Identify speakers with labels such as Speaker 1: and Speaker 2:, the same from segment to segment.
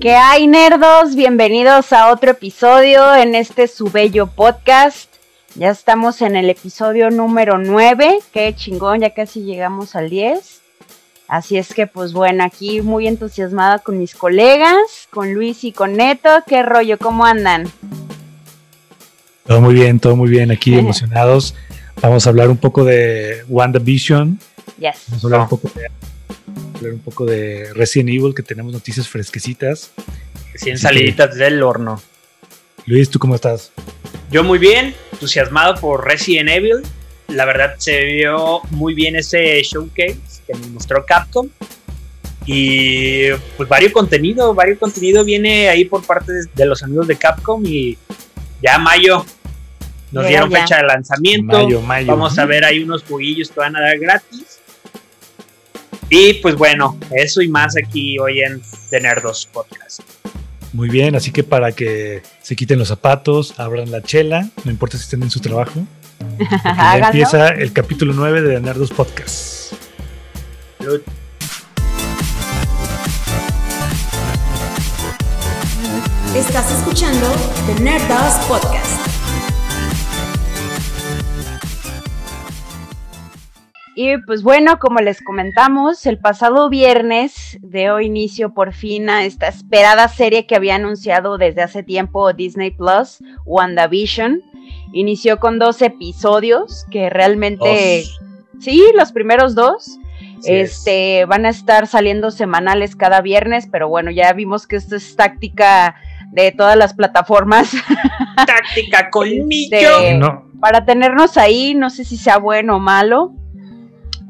Speaker 1: ¿Qué hay, nerdos? Bienvenidos a otro episodio en este su bello podcast. Ya estamos en el episodio número 9. Qué chingón, ya casi llegamos al 10. Así es que, pues bueno, aquí muy entusiasmada con mis colegas, con Luis y con Neto. ¿Qué rollo? ¿Cómo andan?
Speaker 2: Todo muy bien, todo muy bien. Aquí emocionados. Vamos a hablar un poco de WandaVision.
Speaker 1: Yes.
Speaker 2: Vamos a hablar un poco de hablar un poco de Resident Evil, que tenemos noticias fresquecitas.
Speaker 3: Recién saliditas del horno.
Speaker 2: Luis, ¿tú cómo estás?
Speaker 3: Yo muy bien, entusiasmado por Resident Evil. La verdad se vio muy bien ese showcase que nos mostró Capcom. Y pues varios contenido, varios contenido viene ahí por parte de los amigos de Capcom y ya mayo nos
Speaker 1: Ya,
Speaker 3: dieron
Speaker 1: ya.
Speaker 3: fecha de lanzamiento.
Speaker 2: Mayo, mayo.
Speaker 3: Vamos a ver ahí unos juguillos que van a dar gratis. Y pues bueno, eso y más aquí hoy en The Nerdos Podcast.
Speaker 2: Muy bien, así que para que se quiten los zapatos, abran la chela, no importa si estén en su trabajo. ya empieza el capítulo 9 de Nerdos Podcast.
Speaker 3: Salud.
Speaker 4: Estás escuchando The Nerdos Podcast.
Speaker 1: Y pues bueno, como les comentamos, el pasado viernes dio inicio por fin a esta esperada serie que había anunciado desde hace tiempo Disney Plus, WandaVision. Inició con dos episodios que realmente,
Speaker 3: Dos.
Speaker 1: sí, los primeros dos.
Speaker 3: Es.
Speaker 1: este van a estar saliendo semanales cada viernes, pero bueno, ya vimos que esto es táctica de todas las plataformas
Speaker 3: Táctica colmillo.
Speaker 1: Este,
Speaker 2: No,
Speaker 1: para tenernos ahí, no sé si sea bueno o malo,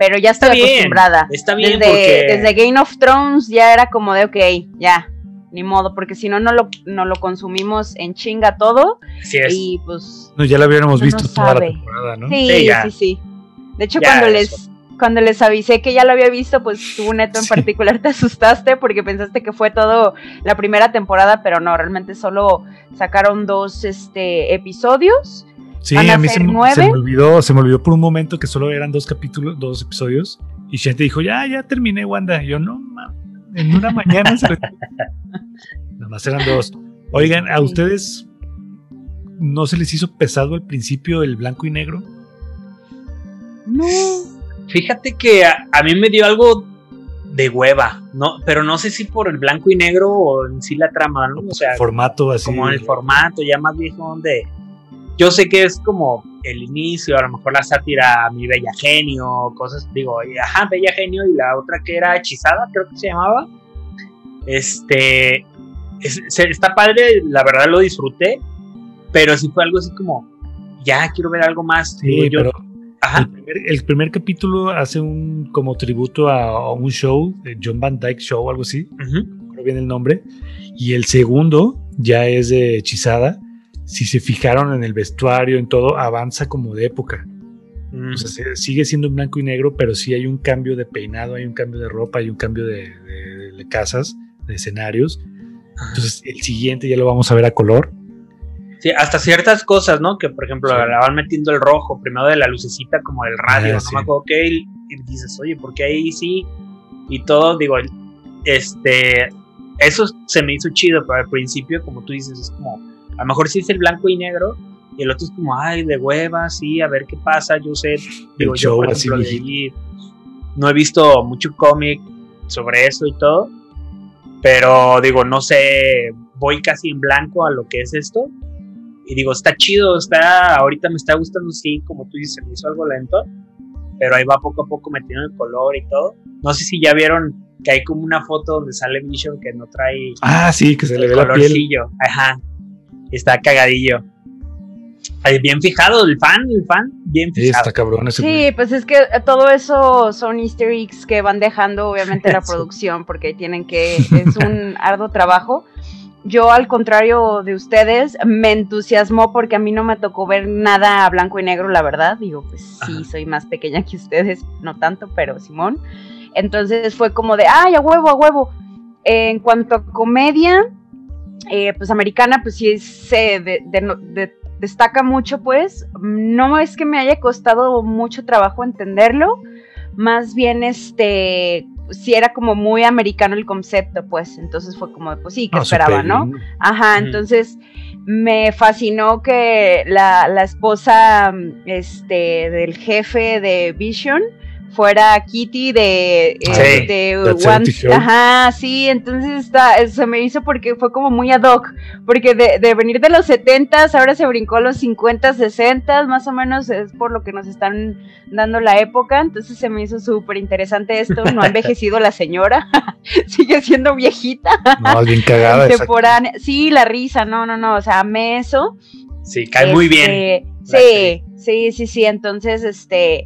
Speaker 1: pero ya
Speaker 3: Está
Speaker 1: estoy
Speaker 3: bien,
Speaker 1: acostumbrada.
Speaker 3: está bien
Speaker 1: desde,
Speaker 3: porque-
Speaker 1: desde Game of Thrones ya era como de, ok, ya, ni modo, porque si no, no lo, no lo consumimos en chinga todo
Speaker 3: Así es.
Speaker 1: y pues...
Speaker 2: no, ya lo hubiéramos
Speaker 1: Uno
Speaker 2: visto toda la temporada, ¿no?
Speaker 1: Sí,
Speaker 3: Sí,
Speaker 1: sí,
Speaker 3: ya.
Speaker 1: sí, De hecho,
Speaker 3: Ya,
Speaker 1: cuando
Speaker 3: eso.
Speaker 1: les... Cuando les avisé que ya lo había visto, pues tú, Neto, en
Speaker 2: Sí.
Speaker 1: particular te asustaste porque pensaste que fue todo la primera temporada, pero no, realmente solo sacaron dos este, episodios.
Speaker 2: Sí,
Speaker 1: ¿Van a
Speaker 2: a mí se, me-
Speaker 1: nueve?
Speaker 2: se me olvidó, se me olvidó por un momento que solo eran dos capítulos, dos episodios. Y gente dijo, ya, ya terminé, Wanda. Y yo, no, ma, en una mañana se Nada más eran dos. Oigan, ¿a ustedes no se les hizo pesado al principio el blanco y negro?
Speaker 1: No.
Speaker 3: Fíjate que a, a mí me dio algo de hueva, no, pero no sé si por el blanco y negro o en sí la trama, ¿no? O sea,
Speaker 2: formato así.
Speaker 3: como el formato ya más viejo donde yo sé que es como el inicio, a lo mejor la sátira a mi bella genio, cosas, digo, ajá, bella genio y la otra que era hechizada, creo que se llamaba. Este, es- está padre, la verdad lo disfruté, pero sí fue algo así como, ya quiero ver algo más.
Speaker 2: Sí,
Speaker 3: yo,
Speaker 2: pero
Speaker 3: ajá,
Speaker 2: el primer, el primer capítulo hace un como tributo a, a un show, de John Van Dyke Show, algo así. no recuerdo bien el nombre. Y el segundo ya es de hechizada. Si se fijaron en el vestuario, en todo, avanza como de época.
Speaker 3: Mm.
Speaker 2: O sea, se- sigue siendo en blanco y negro, pero sí hay un cambio de peinado, hay un cambio de ropa, hay un cambio de, de- de casas, de escenarios. Entonces, el siguiente ya lo vamos a ver a color.
Speaker 3: Sí, hasta ciertas cosas, ¿no? Que por ejemplo
Speaker 2: Sí.
Speaker 3: la van metiendo el rojo, primero de la lucecita como del radio,
Speaker 2: Ah,
Speaker 3: no
Speaker 2: sí.
Speaker 3: me acuerdo qué, y, dices, oye, ¿por qué ahí sí? Y todo, digo, este, eso se me hizo chido, pero al principio, como tú dices, es como, a lo mejor sí es el blanco y negro, y el otro es como, ay, de hueva, sí, a ver qué pasa, yo sé, digo, yo
Speaker 2: show
Speaker 3: por ejemplo,
Speaker 2: viejito.
Speaker 3: leí- no he visto mucho cómic sobre eso y todo, pero digo, no sé, voy casi en blanco a lo que es esto, y digo, está chido, está, ahorita me está gustando, sí, como tú dices, se me hizo algo lento, pero ahí va poco a poco metiendo el color y todo. No sé si ya vieron que hay como una foto donde sale Vision que no trae
Speaker 2: Ah, sí, que se le
Speaker 3: el
Speaker 2: ve la piel.
Speaker 3: Ajá, está cagadillo. Ahí bien fijado, el fan, el fan, bien
Speaker 2: Sí,
Speaker 3: fijado.
Speaker 2: está cabrón ese güey.
Speaker 1: Sí, pues es que todo eso son easter eggs que van dejando obviamente la
Speaker 2: Sí.
Speaker 1: producción porque tienen que, es un arduo trabajo. Yo al contrario de ustedes me entusiasmó porque a mí no me tocó ver nada a blanco y negro, la verdad. Digo, pues sí,
Speaker 3: Ajá.
Speaker 1: soy más pequeña que ustedes, no tanto, pero Simón. Entonces fue como de, ay, a huevo, a huevo. En cuanto a comedia, eh, pues americana, pues sí se de- de- de- destaca mucho, pues. No es que me haya costado mucho trabajo entenderlo, más bien este, sí era como muy americano el concepto, pues, entonces fue como, pues sí, que
Speaker 2: No,
Speaker 1: esperaba, ¿no? Ajá,
Speaker 3: Mm.
Speaker 1: entonces me fascinó que la, la esposa este, del jefe de Vision fuera Kitty de,
Speaker 3: Sí,
Speaker 1: eh, de One-
Speaker 2: 70 Show.
Speaker 1: Ajá, sí, entonces está, se me hizo porque fue como muy ad hoc, porque de, de venir de los 70s, ahora se brincó a los 50, 60, más o menos es por lo que nos están dando la época, entonces se me hizo súper interesante esto, no ha envejecido la señora, sigue siendo viejita
Speaker 2: No, es bien cagada.
Speaker 1: Sí, la risa, no, no, no, o sea, amé eso.
Speaker 3: Sí, cae muy bien.
Speaker 1: Este, Sí, sí, sí, sí, entonces, este,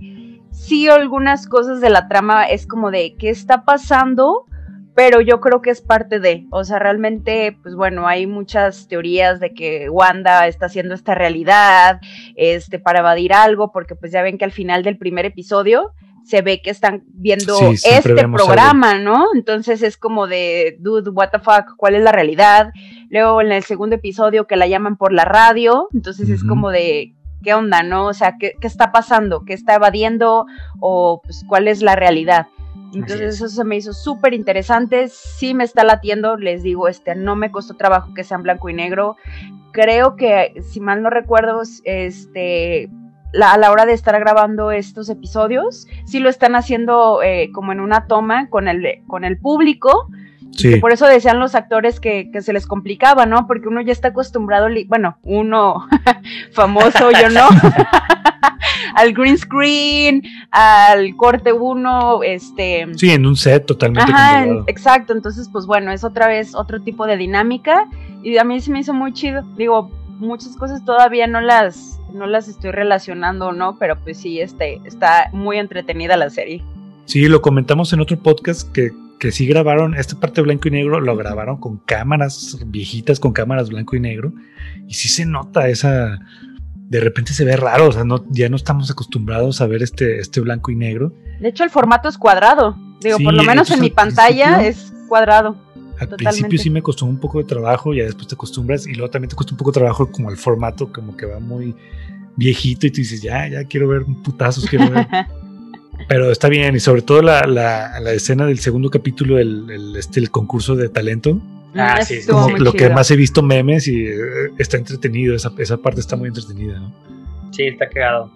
Speaker 1: sí, algunas cosas de la trama es como de, ¿qué está pasando? Pero yo creo que es parte de, o sea, realmente, pues bueno, hay muchas teorías de que Wanda está haciendo esta realidad, este, para evadir algo, porque pues ya ven que al final del primer episodio se ve que están viendo
Speaker 2: Sí,
Speaker 1: este programa, ¿no? Entonces es como de, dude, what the fuck, ¿cuál es la realidad? Luego en el segundo episodio que la llaman por la radio, entonces es como de, ¿qué onda, no? O sea, ¿qué, qué está pasando? ¿Qué está evadiendo? ¿O pues, cuál es la realidad? Entonces
Speaker 3: es.
Speaker 1: eso se me hizo súper interesante, sí me está latiendo, les digo, este, no me costó trabajo que sean blanco y negro. Creo que, si mal no recuerdo, este, la- a la hora de estar grabando estos episodios, sí lo están haciendo eh, como en una toma con el, con el público,
Speaker 2: Sí.
Speaker 1: por eso decían los actores que, que se les complicaba, ¿no? Porque uno ya está acostumbrado, bueno, uno famoso, yo no, al green screen, al corte uno, este...
Speaker 2: Sí, en un set totalmente
Speaker 1: Ajá, en- exacto, entonces pues bueno, es otra vez otro tipo de dinámica y a mí se me hizo muy chido. Digo, muchas cosas todavía no las no las estoy relacionando, ¿no? Pero pues sí, este está muy entretenida la serie.
Speaker 2: Sí, lo comentamos en otro podcast que, que sí grabaron, esta parte blanco y negro lo grabaron con cámaras viejitas, con cámaras blanco y negro, y sí se nota esa, de repente se ve raro, o sea, no, ya no estamos acostumbrados a ver este, este blanco y negro.
Speaker 1: De hecho, el formato es cuadrado. Digo,
Speaker 2: Sí,
Speaker 1: por lo menos en mi
Speaker 2: al
Speaker 1: pantalla es cuadrado.
Speaker 2: Al
Speaker 1: Totalmente.
Speaker 2: principio sí me costó un poco de trabajo, ya después te acostumbras, y luego también te cuesta un poco de trabajo como el formato, como que va muy viejito, y tú dices, ya, ya quiero ver putazos, quiero ver Pero está bien, y sobre todo la, la, la escena del segundo capítulo, el, el, este, el concurso de talento,
Speaker 3: Ah,
Speaker 1: Mm,
Speaker 3: sí,
Speaker 1: estuvo
Speaker 2: como lo que más he visto memes y eh, está entretenido, esa, esa parte está muy entretenida, ¿no?
Speaker 3: Sí, está cagado.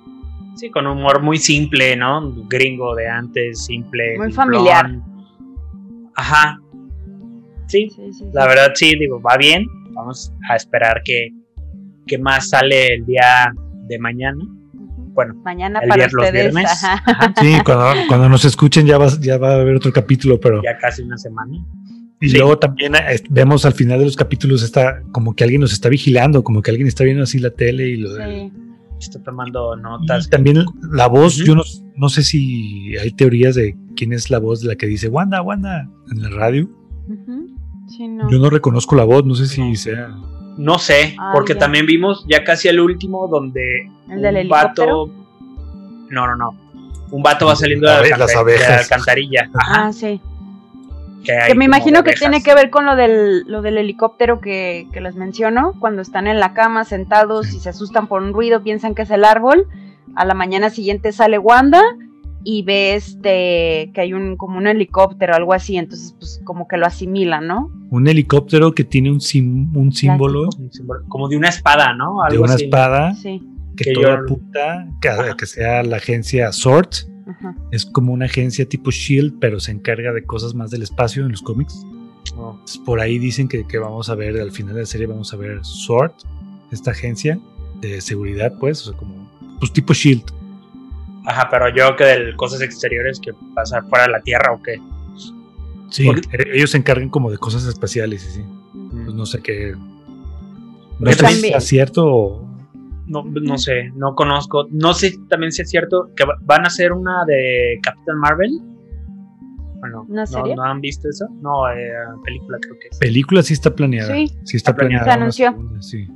Speaker 3: Sí, con humor muy simple, ¿no? Gringo de antes, simple.
Speaker 1: Muy
Speaker 3: simplón.
Speaker 1: familiar.
Speaker 3: Ajá. Sí,
Speaker 1: Sí, sí, sí.
Speaker 3: la verdad sí, digo, va bien. Vamos a esperar que, que más sale el día de mañana. Bueno,
Speaker 1: Mañana
Speaker 3: el
Speaker 1: para
Speaker 3: vier- los
Speaker 1: ustedes.
Speaker 3: viernes.
Speaker 1: ajá.
Speaker 3: Ajá,
Speaker 2: Sí, cuando, cuando nos escuchen ya va, ya va a haber otro capítulo, pero...
Speaker 3: ya casi una semana.
Speaker 2: Y
Speaker 3: sí.
Speaker 2: luego también eh, vemos al final de los capítulos está como que alguien nos está vigilando, como que alguien está viendo así la tele y lo
Speaker 1: Sí.
Speaker 3: Está tomando
Speaker 2: y
Speaker 3: notas.
Speaker 2: también la voz, yo no, no sé si hay teorías de quién es la voz de la que dice Wanda, Wanda en la radio.
Speaker 1: Sí, no.
Speaker 2: Yo no reconozco la voz, no sé si
Speaker 3: No.
Speaker 2: sea.
Speaker 3: No sé,
Speaker 1: Ah,
Speaker 3: porque
Speaker 1: ya.
Speaker 3: también vimos ya casi el último donde
Speaker 1: ¿El del
Speaker 3: un vato. No, no, no. Un vato va saliendo de la,
Speaker 2: las
Speaker 3: de la alcantarilla. Ajá.
Speaker 1: Ah, sí.
Speaker 3: que
Speaker 1: Que me imagino que tiene que ver con lo del, lo del helicóptero que, que les menciono, cuando están en la cama sentados y se asustan por un ruido, piensan que es el árbol, a la mañana siguiente sale Wanda y ve este que hay un como un helicóptero, algo así, entonces pues como que lo asimilan, ¿no?
Speaker 2: Un helicóptero que tiene un, sim- un símbolo
Speaker 3: Un símbolo, Como de una espada, ¿no?
Speaker 2: de una
Speaker 3: así.
Speaker 2: espada
Speaker 1: Sí.
Speaker 2: que,
Speaker 3: Que
Speaker 2: todo
Speaker 3: yo-
Speaker 2: apunta que,
Speaker 3: Ajá.
Speaker 2: que sea la agencia SWORD.
Speaker 1: Ajá.
Speaker 2: Es como una agencia tipo Shield, pero se encarga de cosas más del espacio en los cómics. Entonces, por ahí dicen que, que vamos a ver, al final de la serie vamos a ver SWORD, esta agencia de seguridad, pues, o sea, como pues tipo Shield.
Speaker 3: Ajá, pero yo que de cosas exteriores que pasa fuera de la Tierra o qué.
Speaker 2: Sí,
Speaker 3: Porque-
Speaker 2: eh, ellos se encargan como de cosas espaciales y sí. Pues no sé qué. No sé si cierto o.
Speaker 3: No, no sé, no conozco. No sé también si es cierto que va- van a hacer una de Captain Marvel. Bueno,
Speaker 1: ¿Una
Speaker 3: ¿no,
Speaker 1: serie?
Speaker 3: ¿no han visto eso? No, eh, película creo que es.
Speaker 2: Película sí está planeada.
Speaker 1: Sí.
Speaker 2: Sí, está
Speaker 3: Está planeada.
Speaker 2: planeada.
Speaker 1: Se anunció.
Speaker 2: segunda, sí.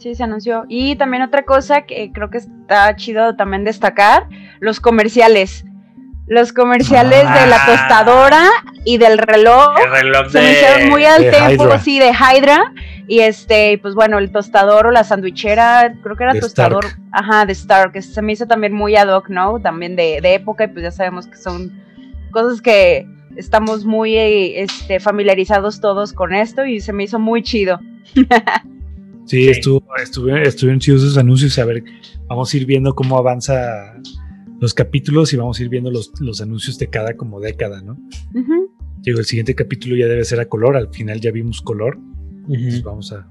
Speaker 1: Sí, se anunció. Y también otra cosa que creo que está chido también destacar, los comerciales. Los comerciales de la
Speaker 3: Ah.
Speaker 1: tostadora y del reloj.
Speaker 3: El reloj
Speaker 1: Se
Speaker 3: de...
Speaker 1: me hicieron muy al tiempo, sí, de Hydra. Y este, pues bueno, el tostador o la sandwichera, creo que era
Speaker 2: De
Speaker 1: tostador,
Speaker 2: Stark.
Speaker 1: ajá, de Stark, que se me hizo también muy ad hoc, ¿no? También de, de época, y pues ya sabemos que son cosas que estamos muy este, familiarizados todos con esto y se me hizo muy chido.
Speaker 2: Sí, estuvo, estuvieron chidos esos anuncios. A ver, vamos a ir viendo cómo avanza los capítulos y vamos a ir viendo los, los anuncios de cada como década, ¿no? Digo, el siguiente capítulo ya debe ser a color, al final ya vimos color. Entonces vamos a,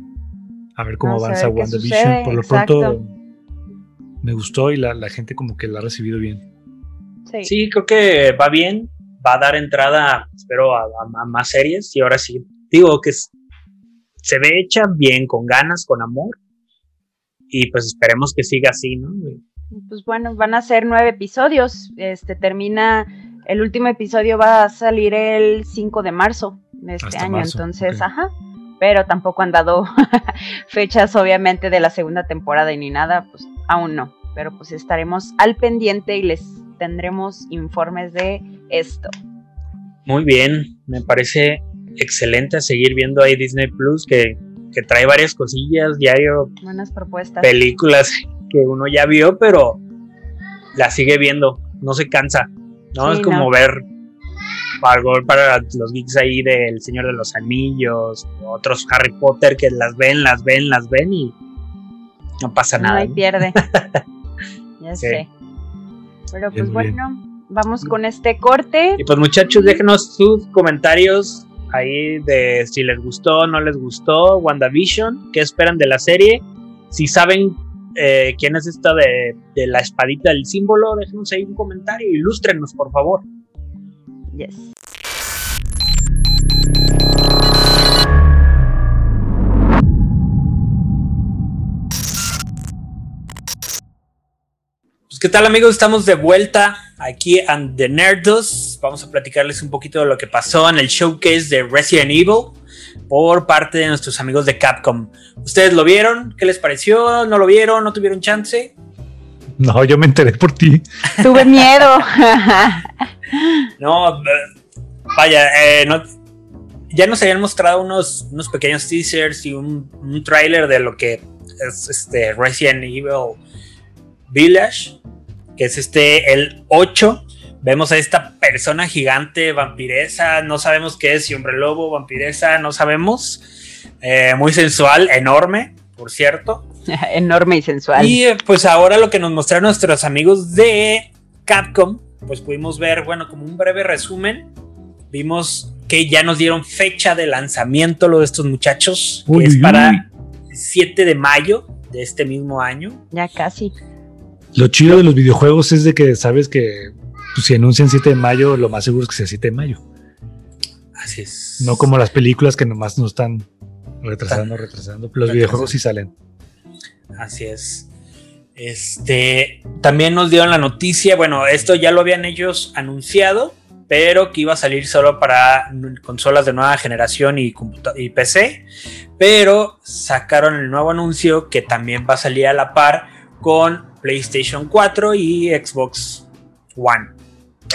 Speaker 2: a ver cómo avanza WandaVision. Por lo pronto me gustó y la, la, gente como que la ha recibido bien.
Speaker 3: Sí. sí. creo que va bien, va a dar entrada, espero, a, a, más series y ahora sí, digo que se ve hecha bien, con ganas, con amor y pues esperemos que siga así, ¿no?
Speaker 1: Pues bueno, van a ser nueve episodios, este termina el último episodio va a salir el 5 de marzo de este año, entonces, ajá. Pero tampoco han dado fechas, obviamente, de la segunda temporada y ni nada, pues aún no. Pero pues estaremos al pendiente y les tendremos informes de esto.
Speaker 3: Muy bien, me parece excelente seguir viendo ahí Disney Plus que, que trae varias cosillas, diario.
Speaker 1: Buenas propuestas.
Speaker 3: Películas que uno ya vio, pero la sigue viendo, no se cansa. ¿no? es como ver algo para los geeks ahí del Señor de los Anillos, otros Harry Potter que las ven, las ven, las ven y no pasa nada.
Speaker 1: No pierde. ya sé. Pero pues bueno, vamos con este corte.
Speaker 3: Y pues muchachos, déjenos sus comentarios ahí de si les gustó, no les gustó WandaVision, qué esperan de la serie, si saben eh, quién es esta de, la espadita del símbolo, déjenos ahí un comentario, ilústrenos, por favor.
Speaker 1: Yes.
Speaker 3: Pues, ¿qué tal amigos? Estamos de vuelta aquí en The Nerdos. Vamos a platicarles un poquito de lo que pasó en el showcase de Resident Evil por parte de nuestros amigos de Capcom. ¿Ustedes lo vieron? ¿Qué les pareció? ¿No lo vieron? ¿No tuvieron chance?
Speaker 2: No, yo me enteré por ti.
Speaker 1: Tuve miedo.
Speaker 3: no, vaya, eh, ya nos habían mostrado unos, unos pequeños teasers y un, un tráiler de lo que es este Resident Evil Village, que es este el 8 Vemos a esta persona gigante, vampiresa, no sabemos qué es, si hombre lobo, vampiresa, no sabemos. Eh, muy sensual, enorme, por cierto.
Speaker 1: enorme y sensual.
Speaker 3: Y eh, pues ahora lo que nos mostraron nuestros amigos de Capcom, pues pudimos ver, bueno, como un breve resumen, vimos que ya nos dieron fecha de lanzamiento lo de estos muchachos, que es para el 7 de mayo de este mismo año.
Speaker 1: Ya casi.
Speaker 2: Lo chido de los videojuegos es de que sabes que pues, si anuncian 7 de mayo, lo más seguro es que sea 7 de mayo.
Speaker 3: Así es.
Speaker 2: No como las películas que nomás nos están retrasando, retrasando. Los videojuegos sí salen.
Speaker 3: Así es. Este también nos dieron la noticia. Bueno, esto ya lo habían ellos anunciado, pero que iba a salir solo para consolas de nueva generación y, y PC. Pero sacaron el nuevo anuncio que también va a salir a la par con PlayStation 4 y Xbox One.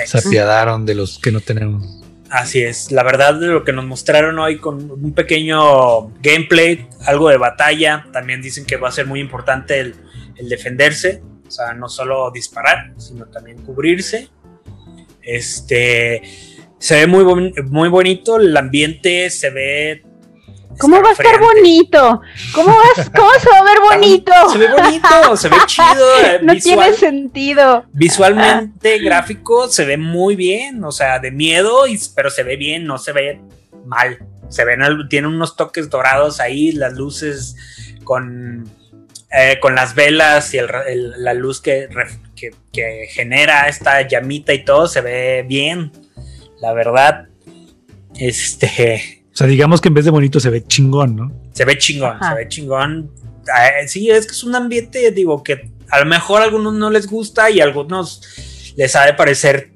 Speaker 2: Se apiadaron de los que no tenemos.
Speaker 3: Así es, la verdad de lo que nos mostraron hoy con un pequeño gameplay, algo de batalla, también dicen que va a ser muy importante el, defenderse, o sea, no solo disparar, sino también cubrirse. Este se ve muy, muy bonito, el ambiente se ve
Speaker 1: ¿Cómo va a estar bonito? ¿Cómo, vas, ¿Cómo se va a ver bonito?
Speaker 3: Se ve bonito, se ve chido.
Speaker 1: Eh, no tiene sentido.
Speaker 3: Visualmente, gráfico, se ve muy bien. O sea, de miedo, pero se ve bien, no se ve mal. Se ven, tiene unos toques dorados ahí, las luces con, eh, con las velas y la luz que, que genera esta llamita y todo, se ve bien. La verdad, este
Speaker 2: o sea, digamos que en vez de bonito se ve chingón, ¿no?
Speaker 3: Se ve chingón, se ve chingón. Eh, sí, es que es un ambiente, digo, que a lo mejor a algunos no les gusta y a algunos les ha de parecer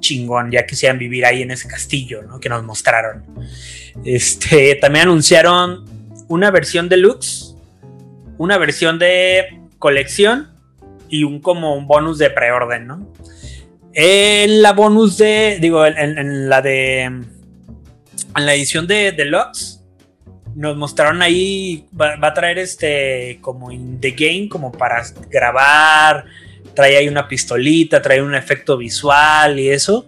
Speaker 3: chingón, ya que sean vivir ahí en ese castillo, ¿no? Que nos mostraron. Este, también anunciaron una versión deluxe, una versión de colección y un como un bonus de preorden, ¿no? En la bonus de, digo, en la de en la edición de Deluxe nos mostraron ahí, va, a traer este como in the game, como para grabar, trae ahí una pistolita, trae un efecto visual y eso,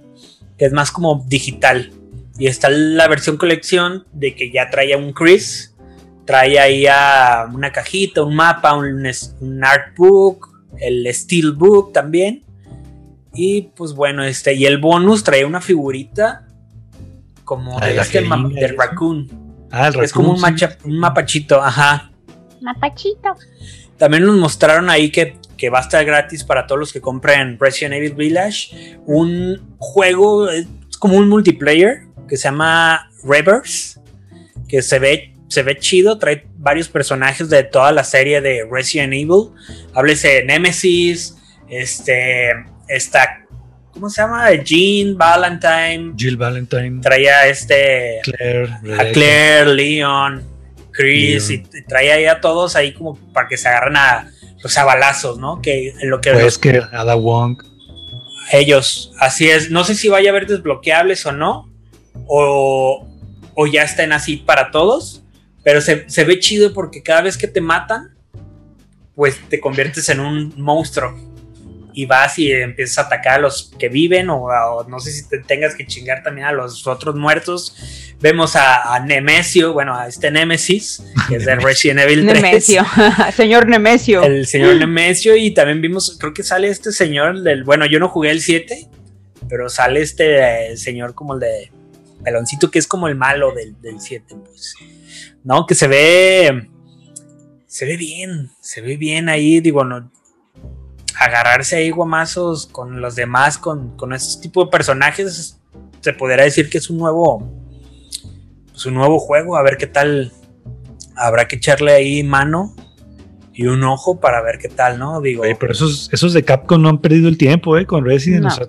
Speaker 3: que es más como digital. Y está la versión colección de que ya trae un Chris, trae ahí a una cajita, un mapa, un, un artbook, el steelbook también. Y pues bueno, este, y el bonus trae una figurita como
Speaker 2: Ah,
Speaker 3: de
Speaker 2: la
Speaker 3: este del raccoon.
Speaker 2: Ah, el
Speaker 3: es como un,
Speaker 2: raccoon, sí.
Speaker 3: macha- un mapachito, ajá.
Speaker 1: Mapachito.
Speaker 3: También nos mostraron ahí que, que va a estar gratis para todos los que compren Resident Evil Village. Un juego, es como un multiplayer que se llama Reverse. Que se ve, se ve chido, trae varios personajes de toda la serie de Resident Evil. Háblese de Nemesis, este, está, ¿cómo se llama? Jean, Valentine.
Speaker 2: Jill Valentine,
Speaker 3: Traía este
Speaker 2: Claire,
Speaker 3: a. Claire, Leon, Chris,
Speaker 2: Leon.
Speaker 3: y, y trae ahí a todos ahí como para que se agarren a, pues, a balazos, ¿no? Que en lo que
Speaker 2: Pues
Speaker 3: los-
Speaker 2: que Ada Wong.
Speaker 3: ellos, así es, no sé si vaya a haber desbloqueables o no, o, o ya estén así para todos, pero se, se ve chido porque cada vez que te matan, pues te conviertes en un monstruo. Y vas y empiezas a atacar a los que viven, o, a- o no sé si te tengas que chingar también a los otros muertos. Vemos a, a Nemesio, bueno, a este Nemesis, que es de Resident Evil 3
Speaker 1: Nemesio. Señor Nemesio.
Speaker 3: el señor Nemesio y también vimos, creo que sale este señor del, bueno, yo no jugué el 7, pero sale este eh, señor como el de peloncito que es como el malo del, del 7, pues. No, que se ve, se ve bien, se ve bien ahí, digo, no, agarrarse ahí guamazos con los demás, con, con este tipo de personajes, se podría decir que es un nuevo, pues un nuevo juego, a ver qué tal, habrá que echarle ahí mano y un ojo para ver qué tal, ¿no? Digo,
Speaker 2: Oye, pero esos, esos de Capcom no han perdido el tiempo, ¿eh? Con Resident.
Speaker 1: No.
Speaker 2: o sea,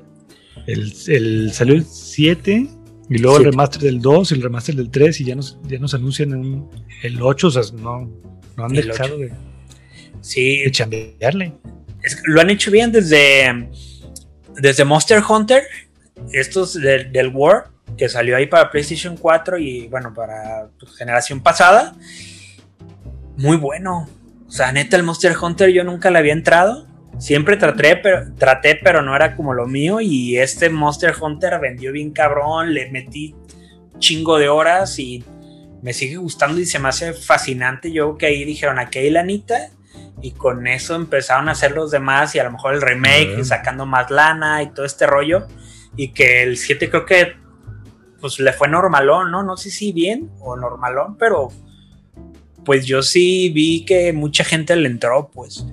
Speaker 2: el, el- salió el 7 y luego el remaster del 2 y el remaster del 3 y ya nos, ya nos anuncian un- el 8. O sea, no, no han
Speaker 3: El
Speaker 2: dejado de,
Speaker 3: sí,
Speaker 2: de chambearle.
Speaker 3: Lo han hecho bien desde, desde Monster Hunter, estos del, del War, que salió ahí para PlayStation 4 y bueno, para pues, generación pasada. Muy bueno. O sea, neta, el Monster Hunter yo nunca le había entrado. Siempre traté pero, traté, pero no era como lo mío. Y este Monster Hunter vendió bien cabrón. Le metí chingo de horas y me sigue gustando y se me hace fascinante. Yo que ahí dijeron, aquí hay lanita. Y con eso empezaron a hacer los demás y a lo mejor el remake,
Speaker 2: Ah.
Speaker 3: sacando más lana y todo este rollo. Y que el 7 creo que pues le fue normalón, ¿no? No sé si bien o normalón, pero pues yo sí vi que mucha gente le entró, pues.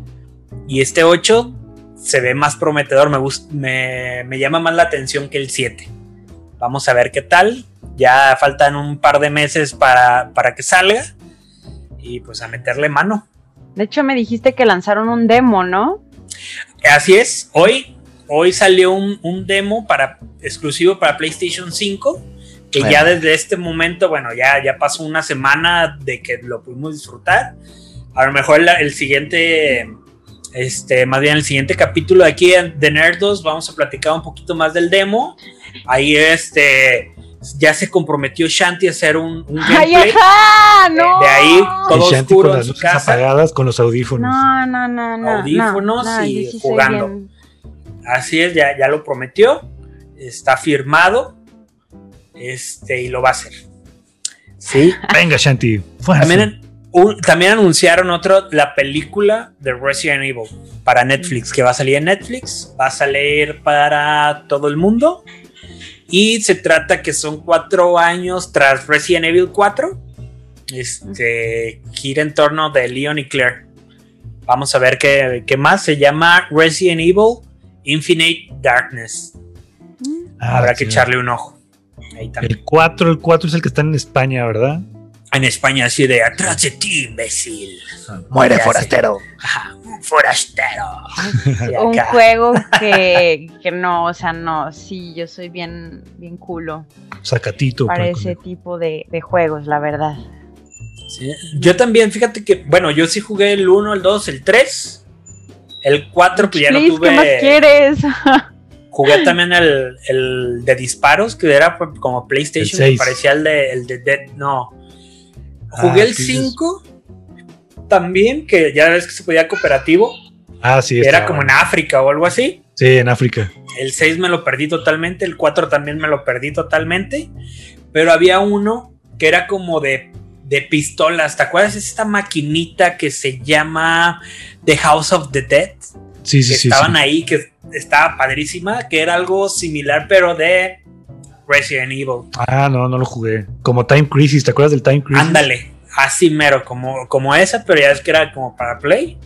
Speaker 3: Y este 8 se ve más prometedor, me, gust- me, me llama más la atención que el 7. Vamos a ver qué tal. Ya faltan un par de meses para, para que salga. Y pues a meterle mano.
Speaker 1: De hecho, me dijiste que lanzaron un demo, ¿no?
Speaker 3: Así es, hoy, hoy salió un, un demo para, exclusivo para PlayStation 5, que
Speaker 2: Bueno.
Speaker 3: ya desde este momento, bueno, ya, ya pasó una semana de que lo pudimos disfrutar. A lo mejor la- el siguiente, este, más bien el siguiente capítulo de aquí de Nerdos, vamos a platicar un poquito más del demo. Ahí este, ya se comprometió Shanti a hacer un, un
Speaker 1: ¡Ay,
Speaker 3: gameplay.
Speaker 1: ajá! ¡No!
Speaker 3: de ahí, todo
Speaker 2: y Shanti
Speaker 3: oscuro
Speaker 2: con
Speaker 3: en
Speaker 2: las
Speaker 3: su
Speaker 2: luces
Speaker 3: casa.
Speaker 2: apagadas, con los audífonos.
Speaker 1: No, no, no, no.
Speaker 3: Audífonos
Speaker 1: no, no,
Speaker 3: y
Speaker 1: sí
Speaker 3: jugando. Así es, ya, ya lo prometió. Está firmado. Este, y lo va a hacer. Sí.
Speaker 2: Venga, Shanti.
Speaker 3: También, un- también anunciaron otro, la película de Resident Evil para Netflix, que va a salir en Netflix, va a salir para todo el mundo. Y se trata que son cuatro años tras Resident Evil 4. Este gira en torno de Leon y Claire. Vamos a ver qué, qué más. Se llama Resident Evil Infinite Darkness.
Speaker 2: Ah,
Speaker 3: Habrá que echarle un ojo. Ahí también.
Speaker 2: El 4, el 4 es el que está en España, ¿verdad?
Speaker 3: En España, así de atrás de ti, imbécil.
Speaker 5: Muere, forastero.
Speaker 3: Ajá, forastero.
Speaker 1: Un juego que, que no, o sea, no, sí, yo soy bien, bien culo
Speaker 2: Sacatito.
Speaker 1: para
Speaker 2: el
Speaker 1: ese
Speaker 2: conejo.
Speaker 1: tipo de, de juegos, la verdad.
Speaker 3: Sí, Yo también, fíjate que, bueno, yo sí jugué el 1, el 2, el 3. El 4, pues ya no
Speaker 1: Please, ¿qué más
Speaker 3: tuve.
Speaker 1: quieres?
Speaker 3: Jugué también el, el de disparos, que era pues, como PlayStation,
Speaker 2: seis.
Speaker 3: parecía el de, el de Dead. No.
Speaker 2: Ah,
Speaker 3: Jugué el
Speaker 2: sí, sí.
Speaker 3: 5 también, que ya ves que se podía cooperativo.
Speaker 2: Ah, sí.
Speaker 3: que era como en. África o algo así.
Speaker 2: Sí, en África.
Speaker 3: El 6 me lo perdí totalmente, el 4 también me lo perdí totalmente, pero había uno que era como de, de pistolas, ¿te acuerdas? Es esta maquinita que se llama The House of the Dead.
Speaker 2: Sí, sí,
Speaker 3: que
Speaker 2: sí.
Speaker 3: estaban ahí, que estaba padrísima, que era algo similar, pero de Resident Evil.
Speaker 2: Ah, no, no lo jugué. Como Time Crisis, ¿te acuerdas del Time Crisis?
Speaker 3: Ándale, así mero, como, como esa, pero ya ves que era como para Play.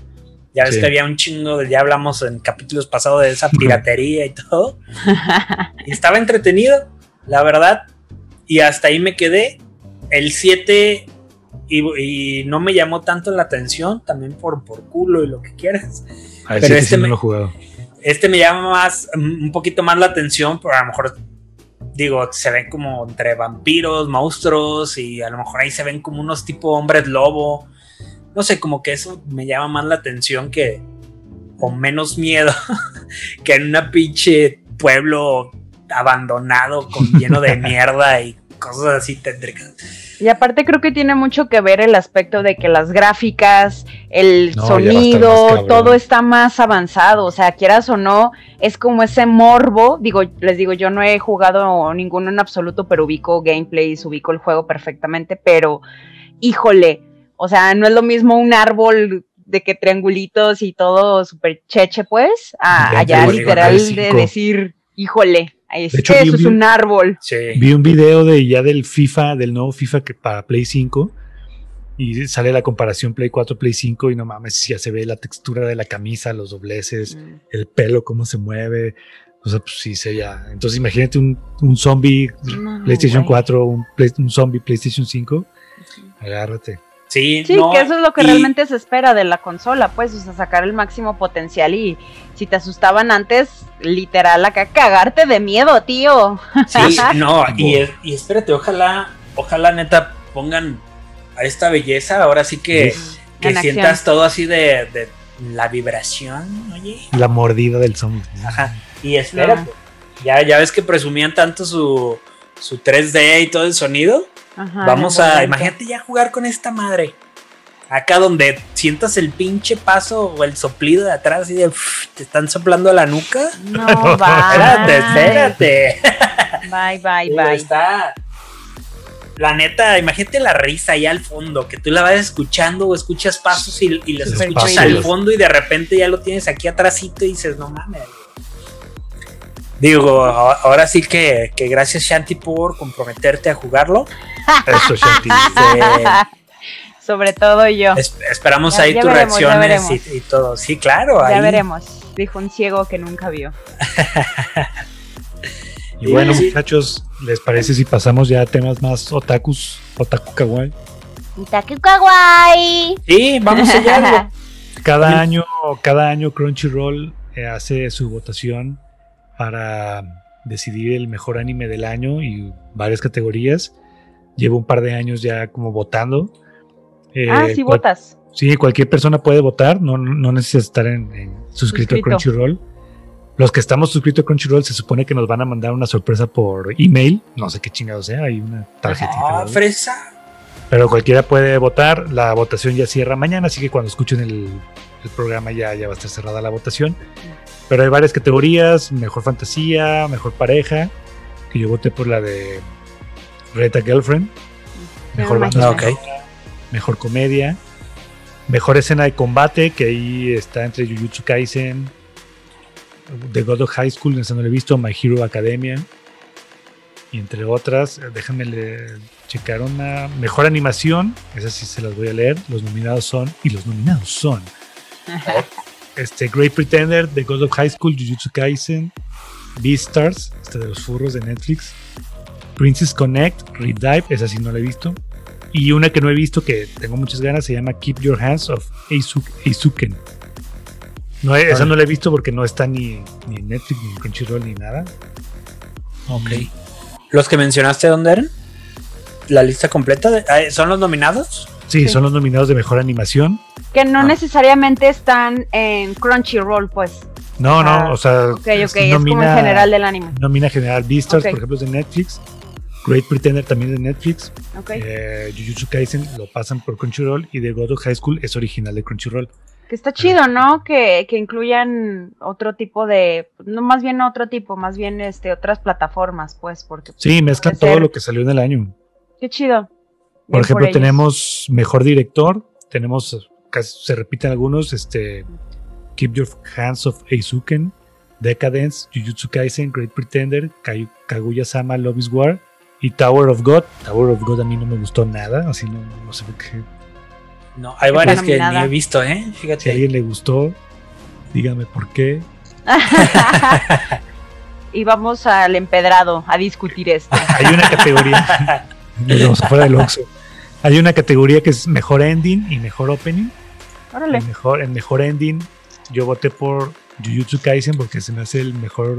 Speaker 3: Ya ves
Speaker 2: Sí.
Speaker 3: que había un chingo, de, ya hablamos en capítulos pasados de esa piratería y todo. Y estaba entretenido, la verdad. Y hasta ahí me quedé. El 7 y, y no me llamó tanto la atención, también por, por culo y lo que quieras. Pero
Speaker 2: 7
Speaker 3: este
Speaker 2: sí no
Speaker 3: me-
Speaker 2: lo he jugado.
Speaker 3: Este me llama más, un poquito más la atención, pero a lo mejor, digo, se ven como entre vampiros, monstruos, y a lo mejor ahí se ven como unos tipo hombres lobo. No sé, como que eso me llama más la atención que, o menos miedo, que en una pinche pueblo abandonado, con lleno de mierda y cosas así tétricas.
Speaker 1: Y aparte creo que tiene mucho que ver el aspecto de que las gráficas, el
Speaker 2: No,
Speaker 1: sonido, todo está más avanzado. O sea, quieras o no, es como ese morbo. Digo, les digo, yo no he jugado ninguno en absoluto, pero ubico gameplays, ubico el juego perfectamente, pero híjole, o sea, no es lo mismo un árbol de que triangulitos y todo súper cheche, pues, a allá literal de decir, híjole, es
Speaker 2: De hecho,
Speaker 1: que
Speaker 2: vi
Speaker 1: eso
Speaker 2: un
Speaker 1: es un árbol.
Speaker 3: Sí.
Speaker 2: Vi un video de ya del FIFA, del nuevo FIFA que para Play 5 y sale la comparación Play 4, Play 5 y no mames, ya se ve la textura de la camisa, los dobleces,
Speaker 1: Mm.
Speaker 2: el pelo, cómo se mueve. O sea, pues sí, se ya. Entonces imagínate un, un zombie
Speaker 1: No,
Speaker 2: PlayStation
Speaker 1: güey.
Speaker 2: 4, un, Play- un zombie PlayStation 5. Agárrate.
Speaker 3: Sí,
Speaker 1: Sí,
Speaker 3: no,
Speaker 1: que eso es lo que
Speaker 3: y-
Speaker 1: realmente se espera de la consola, pues, o sea, sacar el máximo potencial y si te asustaban antes, literal, acá cagarte de miedo, tío.
Speaker 3: Sí, no, y, y espérate, ojalá, ojalá neta pongan a esta belleza, ahora sí que, que
Speaker 1: acción.
Speaker 3: sientas todo así de, de la vibración, oye.
Speaker 2: La mordida del zombie.
Speaker 3: Ajá. Y espérate, ya, ya ves que presumían tanto su, su 3D y todo el sonido.
Speaker 1: Ajá,
Speaker 3: Vamos a, imagínate ya jugar con esta madre. Acá donde sientas el pinche paso o el soplido de atrás y de te están soplando la nuca.
Speaker 1: No,
Speaker 3: Espérate,
Speaker 1: bye.
Speaker 3: espérate.
Speaker 1: Bye, bye,
Speaker 3: Digo,
Speaker 1: bye.
Speaker 3: Está. La neta, imagínate la risa allá al fondo, que tú la vas escuchando o escuchas pasos y, y los
Speaker 1: Super
Speaker 3: escuchas al fondo y de repente ya lo tienes aquí atrásito y dices, no mames. Digo, ahora sí que, que gracias Shanti por comprometerte a jugarlo.
Speaker 2: Eso, Shanti.
Speaker 1: Sobre todo yo.
Speaker 3: Es- esperamos
Speaker 1: Ya-
Speaker 3: ahí
Speaker 1: ya
Speaker 3: tus
Speaker 1: veremos,
Speaker 3: reacciones y, y todo. Sí, claro.
Speaker 1: ya
Speaker 3: ahí.
Speaker 1: veremos, dijo un ciego que nunca vio.
Speaker 2: Y bueno,
Speaker 3: Sí.
Speaker 2: muchachos, ¿les parece si pasamos ya a temas más otakus, otaku kawaii?
Speaker 1: Taku kawaii.
Speaker 3: Sí, vamos allá.
Speaker 2: Cada año, cada año Crunchyroll eh, hace su votación para decidir el mejor anime del año y varias categorías. Llevo un par de años ya como votando. Eh,
Speaker 1: ah, sí,
Speaker 2: cual-
Speaker 1: votas.
Speaker 2: Sí, cualquier persona puede votar, no, no necesitas estar en, en- suscrito,
Speaker 1: Suscrito.
Speaker 2: a Crunchyroll. Los que estamos suscritos a Crunchyroll se supone que nos van a mandar una sorpresa por email. No sé qué chingado sea, hay una tarjetita.
Speaker 3: Ah,
Speaker 2: ¿no?
Speaker 3: fresa.
Speaker 2: Pero cualquiera puede votar. La votación ya cierra mañana, así que cuando escuchen el, el programa ya, ya va a estar cerrada la votación. Pero hay varias categorías: mejor fantasía, mejor pareja. Que yo voté por la de Reta Girlfriend. Mejor
Speaker 1: me
Speaker 2: banda
Speaker 3: Ah,
Speaker 2: mejor comedia. Mejor escena de combate, que ahí está entre Jujutsu Kaisen, The God of High School, esa no lo he visto, My Hero Academia. Y entre otras, déjenme le- checar una mejor animación, esa sí se las voy a leer. Los nominados son, y los nominados son este, Great Pretender, The God of High School, Jujutsu Kaisen, Beastars, este de los furros de Netflix, Princess Connect, Redive, esa sí no la he visto. Y una que no he visto que tengo muchas ganas se llama Keep Your Hands of Eizu- Eizuken. No, esa no la he visto porque no está ni, ni en Netflix, ni en Crunchyroll, ni nada.
Speaker 3: Ok. ¿Los que mencionaste dónde eran? ¿La lista completa? de- ah, ¿Son los nominados?
Speaker 2: Sí,
Speaker 1: Sí.
Speaker 2: son los nominados de mejor animación.
Speaker 1: Que no
Speaker 3: Ah.
Speaker 1: necesariamente están en Crunchyroll, pues.
Speaker 2: No,
Speaker 1: Ah,
Speaker 2: no, o sea,
Speaker 1: Ok, ok,
Speaker 2: es
Speaker 1: es, como en
Speaker 2: nomina-
Speaker 1: general del anime.
Speaker 2: Nomina general Beastars, por ejemplo, es de Netflix. Great Pretender también es de Netflix. Eh, Jujutsu Kaisen lo pasan por Crunchyroll y The God of High School es original de Crunchyroll.
Speaker 1: Que está chido, ¿no? Que, que incluyan otro tipo de, no más bien otro tipo, más bien este otras plataformas, pues, porque
Speaker 2: Sí, mezclan todo
Speaker 1: ser-
Speaker 2: lo que salió en el año.
Speaker 1: qué chido.
Speaker 2: Por ejemplo, tenemos mejor director, tenemos, casi se repiten algunos, este, Keep Your Hands of Eizuken, Decadence, Jujutsu Kaisen, Great Pretender, Kaguya-sama, Love is War y Tower of God. Tower of God a mí no me gustó nada, así no, no sé por qué.
Speaker 5: No, hay varias que ni he visto, ¿eh?
Speaker 2: Si a
Speaker 5: Fíjate.
Speaker 2: alguien le gustó, dígame por qué.
Speaker 1: y vamos al empedrado a discutir esto.
Speaker 2: Hay una categoría, nos vamos afuera del Oxxo. Hay una categoría que es mejor ending y mejor opening.
Speaker 1: Órale.
Speaker 2: En mejor, en mejor ending, yo voté por Jujutsu Kaisen porque se me hace el mejor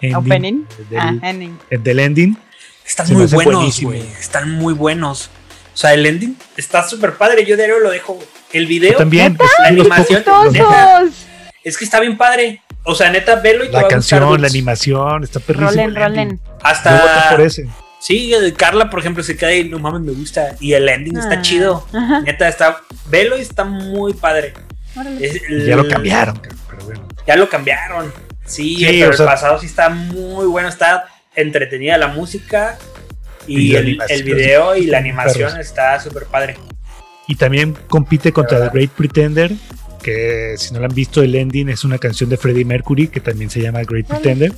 Speaker 2: ending
Speaker 1: Opening.
Speaker 2: del,
Speaker 1: Ah, ending.
Speaker 2: eh, del ending.
Speaker 5: Están
Speaker 2: Se
Speaker 5: muy buenos, güey. Están muy buenos. O sea, el ending está súper padre. Yo diario lo dejo. El video,
Speaker 2: Yo también, es
Speaker 5: la animación, neta,
Speaker 1: ¡Todos!
Speaker 5: es que está bien padre. O sea, neta, velo y te va
Speaker 2: la
Speaker 5: a gustar,
Speaker 2: canción,
Speaker 5: Dulce.
Speaker 2: la animación, está perrísimo.
Speaker 1: Rolen,
Speaker 2: el
Speaker 1: rolen.
Speaker 2: Yo voté
Speaker 5: Hasta.
Speaker 2: por ese.
Speaker 5: Sí, Carla, por ejemplo, se queda ahí, no mames, me gusta. Y el ending está
Speaker 1: Ah.
Speaker 5: chido.
Speaker 1: Ajá.
Speaker 5: Neta, está. Velo y está muy padre.
Speaker 1: Órale.
Speaker 5: Es
Speaker 2: Y
Speaker 5: el-
Speaker 2: ya lo cambiaron, pero bueno.
Speaker 5: Ya lo cambiaron. Sí,
Speaker 2: Sí,
Speaker 5: pero
Speaker 2: sea-
Speaker 5: el pasado sí está muy bueno. Está entretenida la música. Y,
Speaker 2: Y la
Speaker 5: el, video y la animación
Speaker 2: perros.
Speaker 5: está súper padre.
Speaker 2: Y también compite contra The. Great Pretender, que si no lo han visto, el ending es una canción de Freddie Mercury, que también se llama Great. Pretender.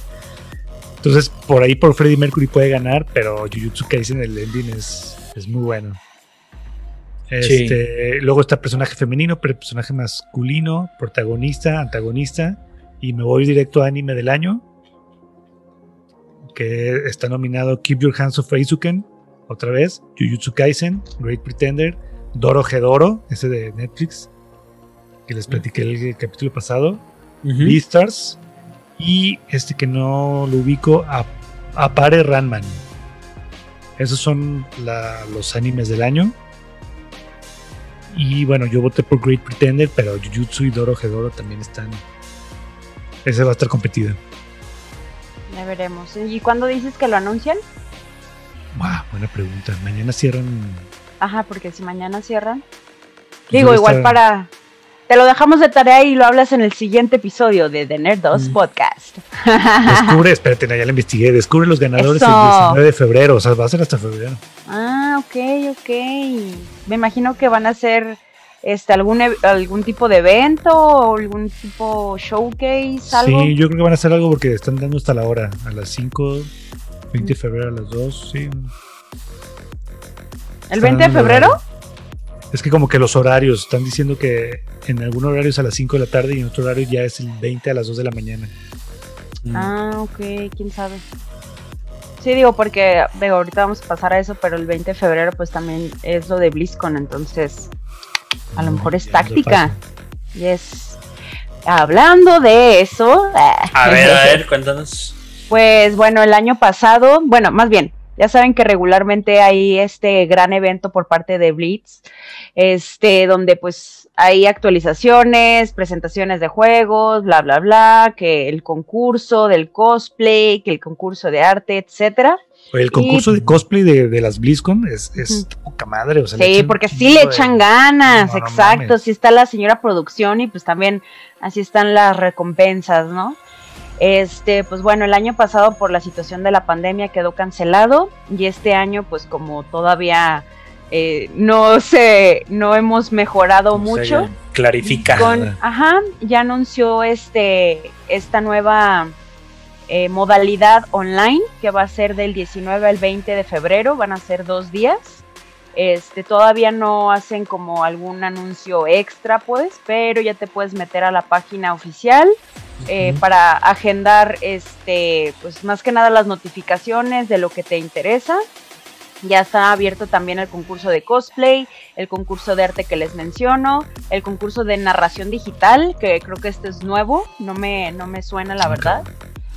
Speaker 2: Entonces, por ahí por Freddie Mercury puede ganar, pero Jujutsu Kaisen, el ending es, es muy bueno.
Speaker 5: Sí.
Speaker 2: Este, Luego está personaje femenino, pero personaje masculino, protagonista, antagonista. Y me voy directo a anime del año, que está nominado Keep Your Hands Off Aizuken, otra vez, Jujutsu Kaisen, Great Pretender, Doro Hedoro, ese de Netflix, que les platiqué el, capítulo pasado, Beastars, y este que no lo ubico, A- Apare Ranman. Esos son la- los animes del año. Y bueno, yo voté por Great Pretender, pero Jujutsu y Doro Hedoro también están. Ese va a estar competido.
Speaker 1: Ya veremos. ¿Y cuándo dices que lo anuncian?
Speaker 2: Wow, buena pregunta. Mañana cierran.
Speaker 1: Ajá, porque si mañana cierran.
Speaker 2: pues,
Speaker 1: Digo, igual
Speaker 2: estar-
Speaker 1: para. Te lo dejamos de tarea y lo hablas en el siguiente episodio de The Nerd 2
Speaker 2: Mm.
Speaker 1: Podcast.
Speaker 2: Descubre, espérate, ya la investigué. Descubre los ganadores el
Speaker 1: Eso.
Speaker 2: 19 de febrero. O sea, va a ser hasta febrero.
Speaker 1: Ah, ok, ok. Me imagino que van a hacer este algún algún tipo de evento o algún tipo showcase, algo.
Speaker 2: Sí, yo creo que van a hacer algo porque están dando hasta la hora. A las 5, 20 de febrero a las 2. Sí.
Speaker 1: ¿El
Speaker 2: Están
Speaker 1: 20 de febrero?
Speaker 2: Es que como que los horarios, están diciendo que en algún horario es a las 5 de la tarde y en otro horario ya es el 20 a las 2 de la mañana.
Speaker 1: Ah, ok, quién sabe. Sí, digo, porque digo, ahorita vamos a pasar a eso, pero el 20 de febrero pues también es lo de BlizzCon, entonces a lo
Speaker 2: Mm,
Speaker 1: mejor es táctica.
Speaker 2: pasó.
Speaker 1: Y es... Hablando de eso...
Speaker 5: A ver, a ver, cuéntanos.
Speaker 1: Pues bueno, el año pasado, bueno, más bien, ya saben que regularmente hay este gran evento por parte de Blitz, este, donde pues hay actualizaciones, presentaciones de juegos, bla, bla, bla, que el concurso del cosplay, que el concurso de arte, etcétera.
Speaker 2: El concurso de cosplay de, de las BlizzCon es, es poca madre. O sea,
Speaker 1: Sí, porque sí le
Speaker 2: de-
Speaker 1: echan ganas,
Speaker 2: No, no
Speaker 1: exacto.
Speaker 2: mames.
Speaker 1: Sí está la señora producción y pues también así están las recompensas, ¿no? Este, pues bueno, el año pasado por la situación de la pandemia quedó cancelado y este año, pues como todavía eh, no se, no hemos mejorado
Speaker 5: O sea,
Speaker 1: mucho.
Speaker 5: ya Clarifica.
Speaker 1: Con, ajá, ya anunció este esta nueva eh, modalidad online que va a ser del 19 al 20 de febrero, van a ser dos días. Este, todavía no hacen como algún anuncio extra, pues, pero ya te puedes meter a la página oficial eh,
Speaker 2: Ujú.
Speaker 1: para agendar, este, pues más que nada las notificaciones de lo que te interesa. Ya está abierto también el concurso de cosplay, el concurso de arte que les menciono, el concurso de narración digital, que creo que este es nuevo, no me, no me suena la verdad.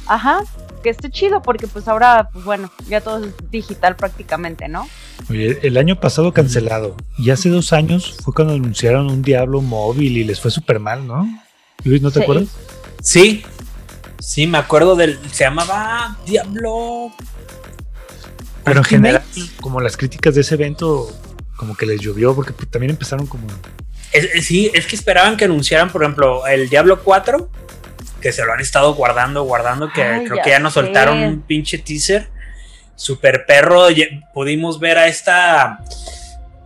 Speaker 1: Ajá, que esté chido porque pues ahora, pues bueno, ya todo es digital prácticamente, ¿no?
Speaker 2: Oye, el año pasado cancelado. Y hace dos años fue cuando anunciaron un Diablo móvil y les fue súper mal, ¿no? Luis, ¿no te
Speaker 1: Sí.
Speaker 2: acuerdas?
Speaker 5: Sí, sí, me acuerdo del. Se llamaba Diablo.
Speaker 2: Pero en general, como las críticas de ese evento, como que les llovió, porque pues, también empezaron como
Speaker 3: Es- es- sí, es que esperaban que anunciaran, por ejemplo, el Diablo 4, que se lo han estado guardando, guardando, que
Speaker 1: Ay,
Speaker 3: creo
Speaker 1: ya
Speaker 3: que ya nos
Speaker 1: sé.
Speaker 3: soltaron un pinche teaser. Super perro. Pudimos ver a esta.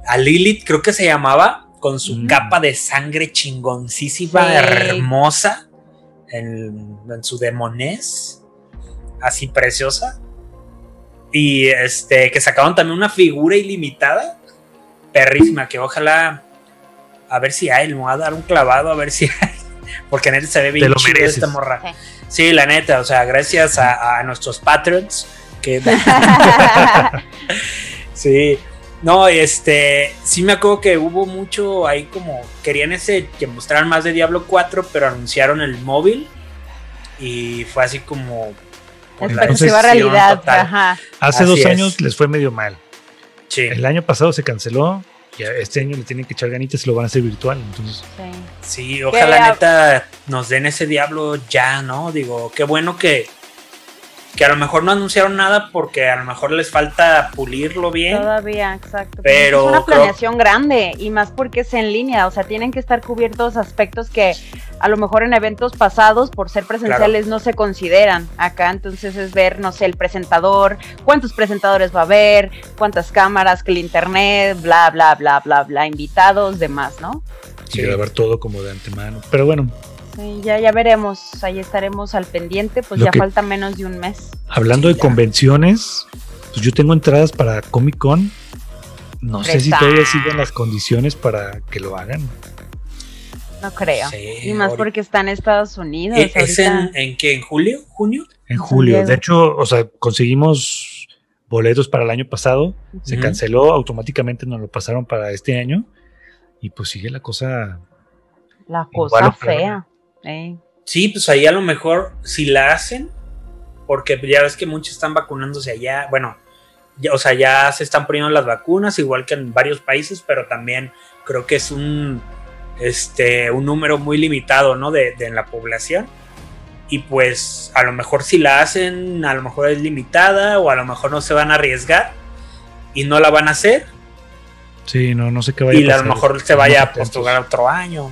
Speaker 3: A Lilith, creo que se llamaba, con su
Speaker 2: Mm.
Speaker 3: capa de sangre chingoncísima,
Speaker 1: Sí.
Speaker 3: hermosa, en, en su demonés, así preciosa. Y este, que sacaron también una figura ilimitada, perrísima, que ojalá, a ver si hay, le voy a dar un clavado, a ver si hay, porque neta se ve bien
Speaker 2: lo
Speaker 3: chido esta morra.
Speaker 1: Sí.
Speaker 3: Sí, la neta, o sea, gracias a, a nuestros patrons que sí. No, este, sí me acuerdo que hubo mucho ahí como querían ese que mostraran más de Diablo 4, pero anunciaron el móvil y fue así como por la
Speaker 1: realidad.
Speaker 3: total.
Speaker 1: Ajá.
Speaker 2: Hace
Speaker 3: Así
Speaker 2: dos
Speaker 3: es.
Speaker 2: años les fue medio mal.
Speaker 3: Sí.
Speaker 2: El año pasado se canceló y este año le tienen que echar ganitas y lo van a hacer virtual. Entonces,
Speaker 1: Sí.
Speaker 3: Sí, ojalá neta nos den ese diablo ya, ¿no? Digo, qué bueno que, que a lo mejor no anunciaron nada porque a lo mejor les falta pulirlo bien.
Speaker 1: Todavía, exacto.
Speaker 3: Pero
Speaker 1: es una
Speaker 3: creo-
Speaker 1: planeación grande y más porque es en línea, o sea, tienen que estar cubiertos aspectos que a lo mejor en eventos pasados, por ser presenciales, no se consideran. Acá entonces es ver, no sé, el presentador, cuántos presentadores va a haber, cuántas cámaras, que el internet, bla, bla, bla, bla, bla, invitados, demás, ¿no?
Speaker 2: y
Speaker 3: Sí.
Speaker 2: grabar todo como de antemano. Pero bueno,
Speaker 1: Sí, ya, ya veremos, ahí estaremos al pendiente, pues
Speaker 2: Lo
Speaker 1: ya
Speaker 2: que-
Speaker 1: falta menos de un mes.
Speaker 2: hablando
Speaker 3: Sí,
Speaker 2: de
Speaker 3: ya.
Speaker 2: convenciones, pues yo tengo entradas para Comic Con. No sé si todavía siguen las condiciones para que lo hagan.
Speaker 1: No creo.
Speaker 3: Sí,
Speaker 1: y más
Speaker 3: ahorita-
Speaker 1: porque está en Estados Unidos.
Speaker 3: ¿E- ¿Es en, en qué? ¿En julio? ¿Junio?
Speaker 2: En julio. De hecho, o sea, conseguimos boletos para el año pasado. Se canceló, automáticamente nos lo pasaron para este año. Y pues sigue la cosa.
Speaker 1: La cosa
Speaker 2: peor.
Speaker 1: Eh.
Speaker 3: Sí, pues ahí a lo mejor si la hacen, porque ya ves que muchos están vacunándose allá, bueno, ya, o sea, ya se están poniendo las vacunas, igual que en varios países, pero también creo que es un, este, un número muy limitado, ¿no? De, de la población. Y pues a lo mejor si la hacen, a lo mejor es limitada o a lo mejor no se van a arriesgar y no la van a hacer
Speaker 2: Sí, no, no sé qué vaya
Speaker 3: y a
Speaker 2: pasar.
Speaker 3: lo mejor se vaya a postergar otro año.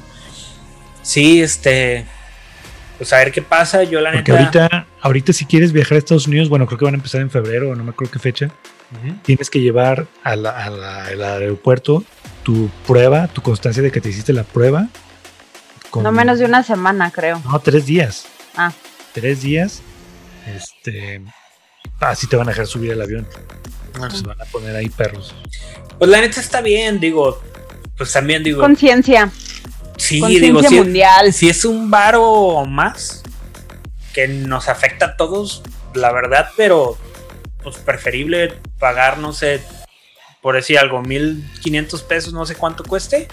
Speaker 3: Sí, este. Pues a ver qué pasa. Yo, la
Speaker 2: Porque
Speaker 3: neta.
Speaker 2: ahorita, ahorita si quieres viajar a Estados Unidos, bueno, creo que van a empezar en febrero, no me acuerdo qué fecha. Tienes que llevar a la- a la- al aeropuerto tu prueba, tu constancia de que te hiciste la prueba. con-
Speaker 1: No menos de una semana, creo.
Speaker 2: No, tres días.
Speaker 1: Ah.
Speaker 2: Tres días. Este. Así te van a dejar subir al avión.
Speaker 3: Ah,
Speaker 2: Se van a poner ahí perros.
Speaker 3: Pues la neta está bien, digo. Pues también digo.
Speaker 1: Conciencia.
Speaker 3: Sí, digo, si,
Speaker 1: mundial.
Speaker 3: si es un varo más que nos afecta a todos, la verdad, pero pues preferible pagar, no sé, por decir algo, 1500 pesos, no sé cuánto cueste,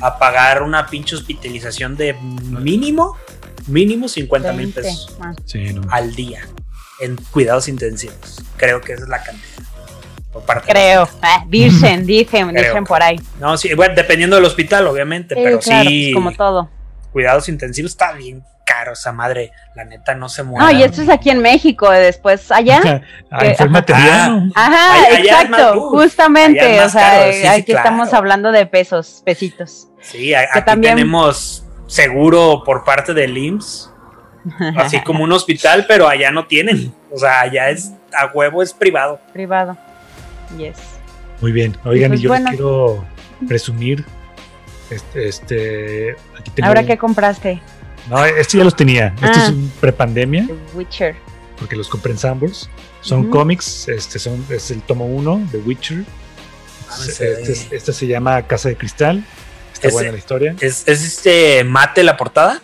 Speaker 3: a pagar una pinche hospitalización de mínimo, mínimo 50 mil
Speaker 1: 20.
Speaker 3: pesos
Speaker 1: Ah.
Speaker 2: Sí, no.
Speaker 3: al día en cuidados intensivos. Creo que esa es la cantidad. Por parte de-
Speaker 1: Creo. Ah, dicen, dicen,
Speaker 3: Creo.
Speaker 1: dicen por ahí.
Speaker 3: No, sí, bueno, dependiendo del hospital, obviamente,
Speaker 1: Sí,
Speaker 3: pero
Speaker 1: claro,
Speaker 3: sí.
Speaker 1: como todo.
Speaker 3: cuidados intensivos está bien caro esa madre. La neta no se muere.
Speaker 1: No, y esto es aquí en México, después allá.
Speaker 2: Ah, infórmate
Speaker 3: ajá.
Speaker 2: bien, ¿no?
Speaker 1: Ajá,
Speaker 3: Allá- allá es
Speaker 1: exacto,
Speaker 3: más-
Speaker 1: justamente. o sea,
Speaker 3: sí,
Speaker 1: aquí
Speaker 3: claro.
Speaker 1: estamos hablando de pesos, pesitos.
Speaker 3: Sí, a- aquí
Speaker 1: también-
Speaker 3: tenemos seguro por parte del IMSS, así como un hospital, pero allá no tienen. O sea, allá es a huevo, es privado.
Speaker 1: Privado. Yes.
Speaker 2: Muy bien. Oigan,
Speaker 1: pues
Speaker 2: y yo
Speaker 1: bueno.
Speaker 2: les quiero presumir. Este, este. Aquí tengo.
Speaker 1: ¿Ahora qué compraste?
Speaker 2: No, este ya los tenía. Este
Speaker 1: Ah.
Speaker 2: es un prepandemia,
Speaker 1: The Witcher.
Speaker 2: porque los compré en Sambors. Son cómics. Este son, es el tomo 1 de Witcher.
Speaker 3: Ah,
Speaker 2: Este, este es- este se llama Casa de Cristal. Está buena la historia.
Speaker 3: ¿Es, es este mate la portada?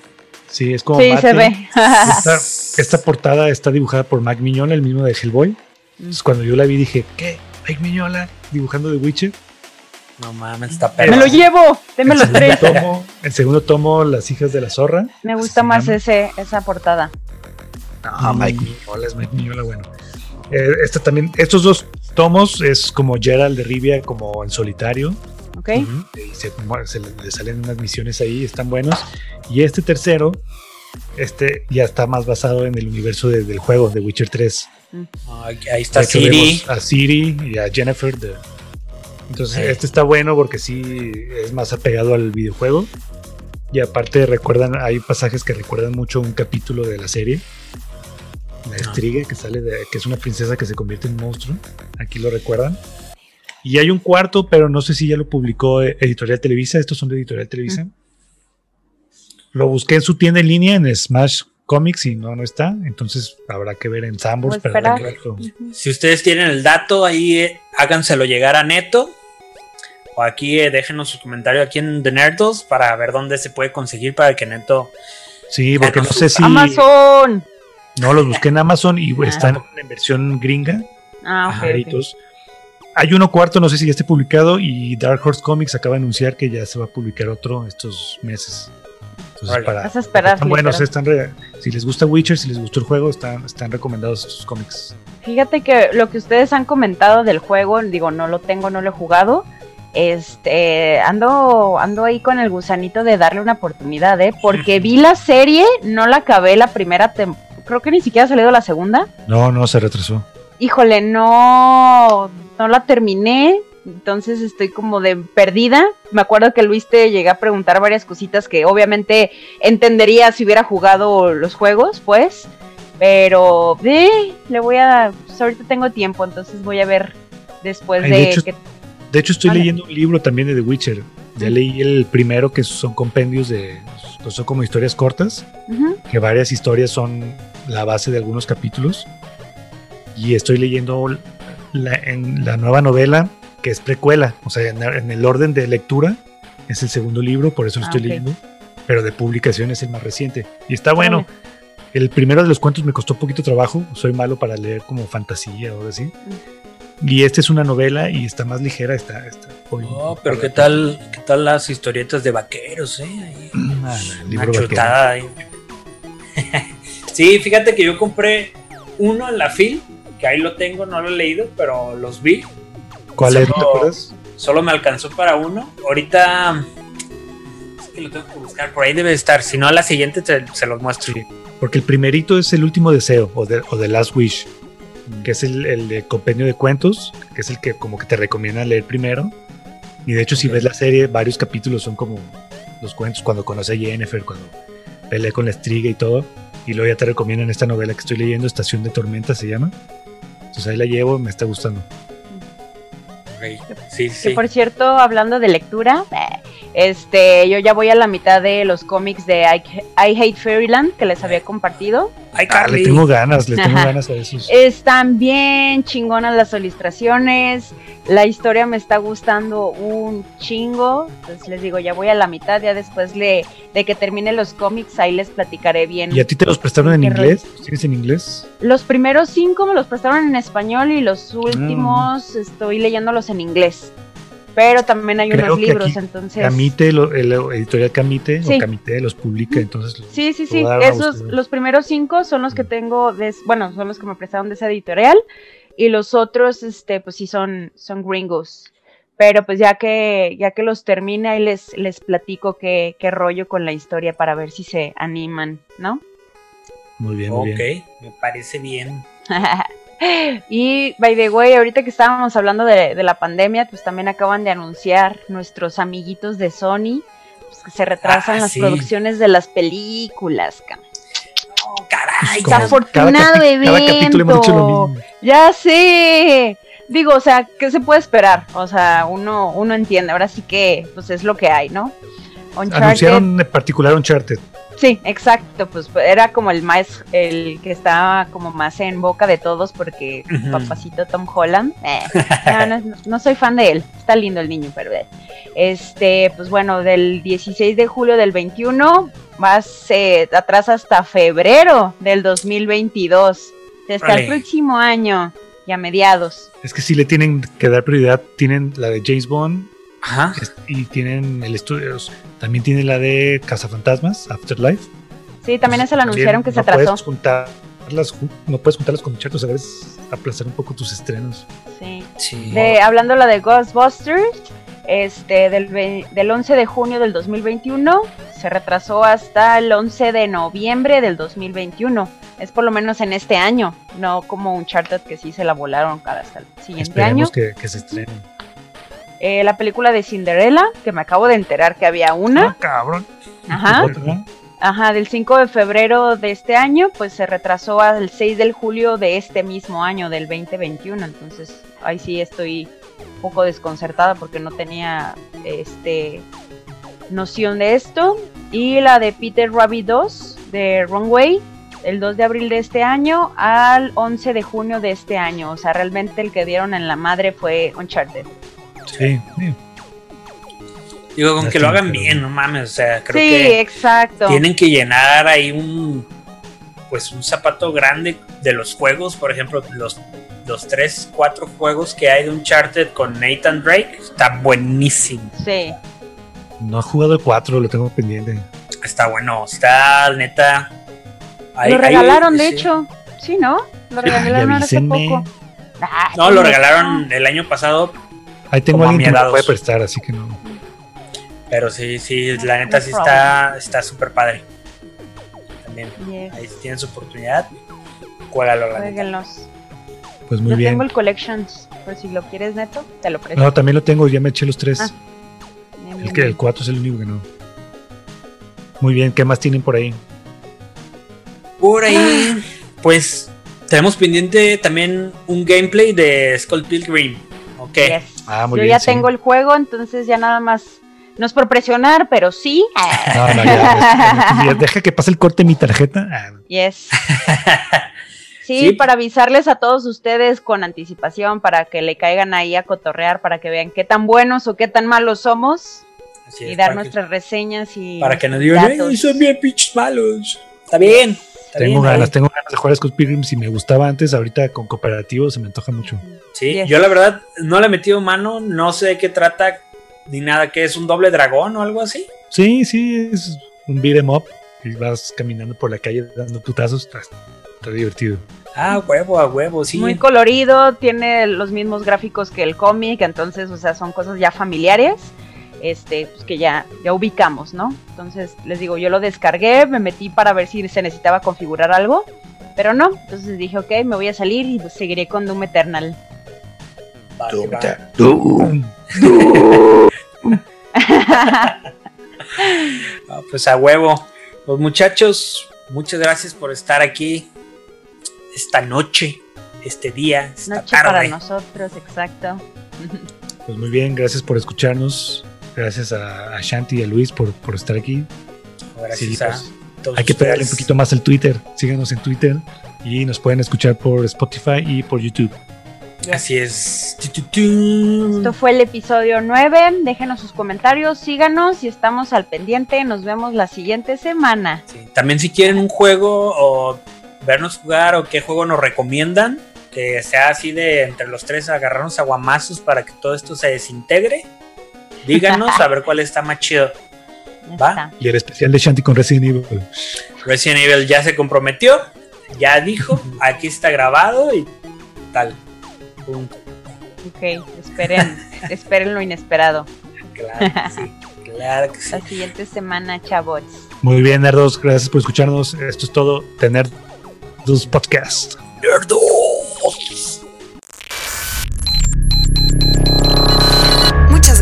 Speaker 2: Sí, es como.
Speaker 1: Sí,
Speaker 2: mate.
Speaker 1: se ve.
Speaker 2: Esta, esta portada está dibujada por Mac Miñola, el mismo de Hellboy. Entonces, cuando yo la vi, dije, ¿qué? Mike Miñola dibujando de Witcher.
Speaker 3: No mames, está
Speaker 1: ¡Me
Speaker 3: perro.
Speaker 1: lo llevo! Deme los tres.
Speaker 2: tomo, el segundo tomo, Las hijas de la zorra.
Speaker 1: Me gusta más
Speaker 2: llama.
Speaker 1: ese, esa portada.
Speaker 2: No,
Speaker 1: Mm.
Speaker 2: Mike Miñola es Mike Miñola, bueno. Eh, esta también, estos dos tomos es como Gerald de Rivia, como en solitario.
Speaker 1: ¿Ok?
Speaker 3: Ujú.
Speaker 2: Y se, se le, le salen unas misiones ahí, están buenos. Y este tercero, este ya está más basado en el universo de- del juego, de Witcher 3.
Speaker 3: Ahí ahí está Siri.
Speaker 2: A Siri y a Jennifer de, Entonces,
Speaker 5: Sí.
Speaker 2: este está bueno porque sí es más apegado al videojuego. Y aparte recuerdan, hay pasajes que recuerdan mucho un capítulo de la serie. La estriga que sale de, que es una princesa que se convierte en monstruo. Aquí lo recuerdan. Y hay un cuarto, pero no sé si ya lo publicó Editorial Televisa. Estos son de Editorial Televisa. Lo busqué en su tienda en línea en Smash Comics y no, no está. Entonces habrá que ver en Sambors.
Speaker 5: Si ustedes tienen el dato, ahí eh, háganselo llegar a Neto. O aquí eh, déjenos su comentario aquí en The Nerdos para ver dónde se puede conseguir para que Neto.
Speaker 2: Sí, porque no sé si.
Speaker 1: Amazon.
Speaker 2: No, los busqué en Amazon y
Speaker 1: Ah.
Speaker 2: están en versión gringa.
Speaker 1: Ah, ok, ok.
Speaker 2: Ajaritos. Hay uno cuarto, no sé si ya esté publicado, y Dark Horse Comics acaba de anunciar que ya se va a publicar otro estos meses. Entonces,
Speaker 5: Órale.
Speaker 2: para,
Speaker 1: Vas a esperar,
Speaker 2: están buenos,
Speaker 1: literal.
Speaker 2: están re- si les gusta Witcher, si les gustó el juego, están, están recomendados estos cómics.
Speaker 1: Fíjate que lo que ustedes han comentado del juego, digo, no lo tengo, no lo he jugado. Este, ando, ando ahí con el gusanito de darle una oportunidad, ¿eh? Porque vi la serie, no la acabé la primera temporada, creo que ni siquiera ha salido la segunda.
Speaker 2: No, no, se retrasó.
Speaker 1: Híjole, no, no la terminé, entonces estoy como de perdida. Me acuerdo que Luis te llegué a preguntar varias cositas que obviamente entendería si hubiera jugado los juegos, pues. Pero eh, le voy a, pues ahorita tengo tiempo, entonces voy a ver después
Speaker 2: Ay,
Speaker 1: de,
Speaker 2: de hecho,
Speaker 1: que
Speaker 2: De hecho, estoy leyendo un libro también de The Witcher. Ya leí el primero, que son compendios de. son como historias cortas. Que varias historias son la base de algunos capítulos. Y estoy leyendo la, en la nueva novela, que es precuela, o sea, en, en el orden de lectura es el segundo libro, por eso lo
Speaker 1: Ah,
Speaker 2: estoy
Speaker 1: ok.
Speaker 2: leyendo, pero de publicación es el más reciente. Y está bueno. El primero de los cuentos me costó un poquito trabajo, soy malo para leer como fantasía o algo así. Y esta es una novela y está más ligera, está... está hoy-
Speaker 5: Oh, pero qué tal, qué tal las historietas de vaqueros, eh. Ahí,
Speaker 2: Ah, el
Speaker 5: una chutada ahí. sí, fíjate que yo compré uno en la FIL, que ahí lo tengo, no lo he leído, pero los vi.
Speaker 2: ¿Cuál es? ¿No ¿Te
Speaker 5: Solo-
Speaker 2: acuerdas?
Speaker 5: Solo me alcanzó para uno. Ahorita es que lo tengo que buscar, por ahí debe estar. Si no, a la siguiente te- se los muestro.
Speaker 2: Porque el primerito es el último deseo o de, o The Last Wish, que es el, el de compendio de cuentos, que es el que como que te recomienda leer primero. Y de hecho, si
Speaker 5: Ok.
Speaker 2: ves la serie, varios capítulos son como los cuentos cuando conoce a Jennifer, cuando pelea con la estriga y todo. Y luego ya te recomiendan esta novela que estoy leyendo, Estación de Tormenta se llama. Entonces ahí la llevo, me está gustando.
Speaker 5: Sí,
Speaker 1: Que por cierto, hablando de lectura, este, yo ya voy a la mitad de los cómics de I, I Hate Fairyland que les había compartido.
Speaker 5: Ay,
Speaker 2: Ah, le tengo ganas, le tengo ganas a esos.
Speaker 1: Están bien chingonas las ilustraciones. La historia me está gustando un chingo. Entonces les digo, ya voy a la mitad. Ya después le, de que termine los cómics, ahí les platicaré bien.
Speaker 2: ¿Y a ti te los prestaron en
Speaker 1: ¿Qué
Speaker 2: inglés? ¿Los ¿Tienes en inglés?
Speaker 1: Los primeros cinco me los prestaron en español y los últimos estoy leyéndolos en inglés. Pero también hay
Speaker 2: Creo
Speaker 1: unos
Speaker 2: que
Speaker 1: libros,
Speaker 2: aquí
Speaker 1: entonces.
Speaker 2: Camite, lo- el editorial Camite
Speaker 1: Sí.
Speaker 2: o Camite los publica, entonces
Speaker 1: Sí, sí, sí. Esos, los primeros cinco son los que tengo, de, bueno, son los que me prestaron de esa editorial. Y los otros, este, pues sí son, son gringos. Pero pues ya que, ya que los termine, ahí les, les platico qué, qué rollo con la historia para ver si se animan, ¿no?
Speaker 2: Muy bien, muy
Speaker 5: Ok,
Speaker 2: bien.
Speaker 5: me parece bien.
Speaker 1: y by the way, ahorita que estábamos hablando de, de la pandemia, pues también acaban de anunciar nuestros amiguitos de Sony pues, que se retrasan
Speaker 5: Ah,
Speaker 1: las
Speaker 5: sí.
Speaker 1: producciones de las películas. ca-
Speaker 5: Oh, caray.
Speaker 2: Como
Speaker 1: Desafortunado
Speaker 2: cada capi- Cada capítulo hemos dicho lo
Speaker 1: evento.
Speaker 2: mismo.
Speaker 1: Ya sé. Digo, o sea, ¿qué se puede esperar? O sea, uno, uno entiende. Ahora sí que, pues es lo que hay, ¿no? Uncharted-
Speaker 2: Anunciaron en particular Uncharted.
Speaker 1: Sí, exacto. Pues era como el más, el que estaba como más en boca de todos porque
Speaker 5: Ujú.
Speaker 1: papacito Tom Holland. eh, no, no, no soy fan de él. Está lindo el niño, pero eh, este, pues bueno, del 16 de julio del 21 más eh, atrás hasta febrero del 2022. Hasta el
Speaker 5: Órale.
Speaker 1: próximo año y a mediados.
Speaker 2: Es que si le tienen que dar prioridad, tienen la de James Bond
Speaker 5: Ajá.
Speaker 2: y tienen el estudio. También tienen la de Cazafantasmas, Afterlife.
Speaker 1: Sí, también se lo anunciaron que se
Speaker 2: no
Speaker 1: atrasó.
Speaker 2: Puedes juntarlas, ju- no puedes juntarlas con Uncharted, a veces aplazar un poco tus estrenos.
Speaker 1: Sí.
Speaker 5: Sí.
Speaker 1: De, hablando la de Ghostbusters, este, del, del 11 de junio del 2021, se retrasó hasta el 11 de noviembre del 2021. Es por lo menos en este año, no como Uncharted que sí se la volaron cada hasta el siguiente año.
Speaker 2: Esperemos que, que se estrenen.
Speaker 1: Eh, la película de Cinderella, que me acabo de enterar que había una.
Speaker 2: Ah, cabrón.
Speaker 1: Ajá. Ajá, del 5 de febrero de este año, pues se retrasó al 6 del julio de este mismo año, del 2021. Entonces, ahí sí estoy un poco desconcertada porque no tenía este noción de esto. Y la de Peter Rabbit 2 de Runway, el 2 de abril de este año al 11 de junio de este año. O sea, realmente el que dieron en la madre fue Uncharted.
Speaker 2: Sí, sí.
Speaker 3: Digo, con que lo hagan bien, no mames. O sea, creo
Speaker 1: sí,
Speaker 3: que
Speaker 1: exacto.
Speaker 3: tienen que llenar ahí un pues un zapato grande de los juegos, por ejemplo, los los tres, cuatro juegos que hay de Uncharted con Nathan Drake, está buenísimo,
Speaker 1: Sí.
Speaker 2: No ha jugado el 4, lo tengo pendiente.
Speaker 3: está bueno, está neta. ahí-
Speaker 1: lo
Speaker 3: ahí-
Speaker 1: regalaron, de
Speaker 3: sí.
Speaker 1: hecho. Sí, ¿no? Lo
Speaker 2: Ay,
Speaker 1: regalaron hace poco. Ay,
Speaker 3: No, lo
Speaker 1: ¿cómo
Speaker 3: regalaron el año pasado,
Speaker 2: Ahí tengo a alguien que me lo puede prestar, así que no.
Speaker 3: pero sí, sí, la neta
Speaker 1: No
Speaker 3: sí
Speaker 1: problem.
Speaker 3: está está súper padre. También,
Speaker 1: Yes.
Speaker 3: ahí si tienen su oportunidad, la neta.
Speaker 1: Jueguenlos.
Speaker 2: Pues muy
Speaker 1: Yo
Speaker 2: bien.
Speaker 1: tengo el Collections, por si lo quieres neto, te lo presto.
Speaker 2: No, también lo tengo, ya me eché los tres.
Speaker 1: Ah, Bien,
Speaker 2: el
Speaker 1: bien,
Speaker 2: que el
Speaker 1: bien.
Speaker 2: 4 es el único que no. Muy bien, ¿qué más tienen por ahí?
Speaker 3: Por ahí, pues tenemos pendiente también un gameplay de Skull Pilgrim. Ok.
Speaker 1: Yes.
Speaker 2: Ah, muy
Speaker 1: Yo
Speaker 2: bien,
Speaker 1: ya
Speaker 2: sí.
Speaker 1: tengo el juego, entonces ya nada más. No es por presionar, pero sí.
Speaker 2: No, no, ya, ya, ya, deja que pase el corte de mi tarjeta. Ah,
Speaker 1: Yes. Sí,
Speaker 3: Sí.
Speaker 1: para avisarles a todos ustedes con anticipación, para que le caigan ahí a cotorrear, para que vean qué tan buenos o qué tan malos somos
Speaker 3: Así
Speaker 1: y
Speaker 3: es,
Speaker 1: dar
Speaker 3: que-
Speaker 1: nuestras reseñas y
Speaker 3: Para que nos digan,
Speaker 1: datos.
Speaker 3: "Ay, son bien pinches malos. Está bien. Está
Speaker 2: tengo
Speaker 3: bien,
Speaker 2: ganas,
Speaker 3: ahí.
Speaker 2: tengo ganas de jugar a Skull Pilgrim. Si me gustaba antes, ahorita con cooperativo se me antoja mucho.
Speaker 3: Sí,
Speaker 1: Yes.
Speaker 3: yo la verdad no le he metido mano, no sé de qué trata ni nada, que es un doble dragón o algo así.
Speaker 2: Sí, sí, es un beat 'em up. Y vas caminando por la calle dando putazos. Está, está divertido.
Speaker 3: Ah, huevo, a huevo, sí.
Speaker 1: Muy colorido, tiene los mismos gráficos que el cómic, entonces, o sea, son cosas ya familiares, este, pues que ya, ya ubicamos, ¿no? Entonces, les digo, yo lo descargué, me metí para ver si se necesitaba configurar algo, pero no, entonces dije, ok, me voy a salir y pues, seguiré con Doom Eternal.
Speaker 3: Que va. Ah, pues a huevo. Pues muchachos, muchas gracias por estar aquí esta noche, este día, esta
Speaker 1: Noche para
Speaker 3: tarde.
Speaker 1: nosotros, exacto.
Speaker 2: Pues muy bien, gracias por escucharnos. Gracias a, a Shanti y a Luis por, por estar aquí.
Speaker 3: Gracias
Speaker 2: Sí,
Speaker 3: a
Speaker 2: pues,
Speaker 3: todos
Speaker 2: Hay que pegarle un
Speaker 3: ustedes.
Speaker 2: poquito más al Twitter. Síganos en Twitter y nos pueden escuchar por Spotify y por YouTube.
Speaker 3: Así es.
Speaker 1: Esto fue el episodio 9, déjenos sus comentarios, síganos y estamos al pendiente, nos vemos la siguiente semana.
Speaker 3: Sí, También si quieren un juego o vernos jugar o qué juego nos recomiendan, que sea así de entre los tres agarrarnos aguamazos para que todo esto se desintegre, díganos a ver cuál está más chido. Va.
Speaker 2: Y el especial de Shanti con Resident Evil.
Speaker 3: Resident Evil ya se comprometió, ya dijo, aquí está grabado y tal. Punto.
Speaker 1: Ok, esperen, esperen lo inesperado.
Speaker 3: Claro que sí, claro que sí.
Speaker 1: La siguiente semana, chavos.
Speaker 2: Muy bien, nerdos. Gracias por escucharnos. Esto es todo. Tener dos podcasts.
Speaker 3: Nerdos.